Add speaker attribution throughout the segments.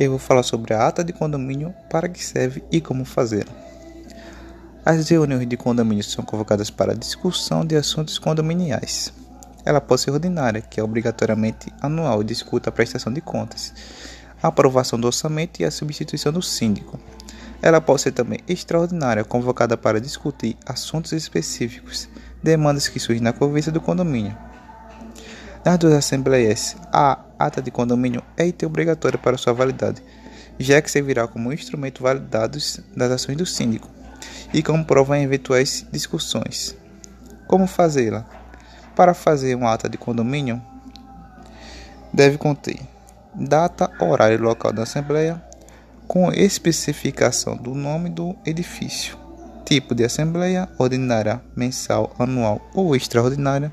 Speaker 1: Eu vou falar sobre a ata de condomínio, para que serve e como fazer. As reuniões de condomínio são convocadas para discussão de assuntos condominiais. Ela pode ser ordinária, que é obrigatoriamente anual e discuta a prestação de contas, a aprovação do orçamento e a substituição do síndico. Ela pode ser também extraordinária, convocada para discutir assuntos específicos, demandas que surgem na convivência do condomínio. Nas duas assembleias, a ata de condomínio é item obrigatória para sua validade, já que servirá como instrumento validado das ações do síndico e como prova em eventuais discussões. Como fazê-la? Para fazer uma ata de condomínio, deve conter data, horário e local da assembleia, com especificação do nome do edifício, tipo de assembleia, ordinária, mensal, anual ou extraordinária,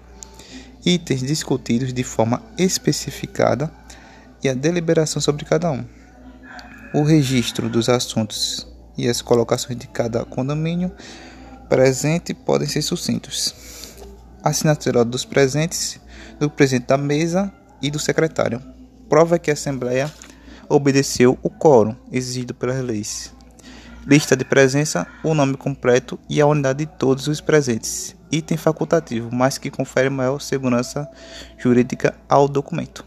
Speaker 1: itens discutidos de forma especificada e a deliberação sobre cada um. O registro dos assuntos e as colocações de cada condomínio presente podem ser sucintos. Assinatura dos presentes, do presidente da mesa e do secretário. Prova que a Assembleia obedeceu o quórum exigido pelas leis. Lista de presença, o nome completo e a unidade de todos os presentes. Item facultativo, mas que confere maior segurança jurídica ao documento.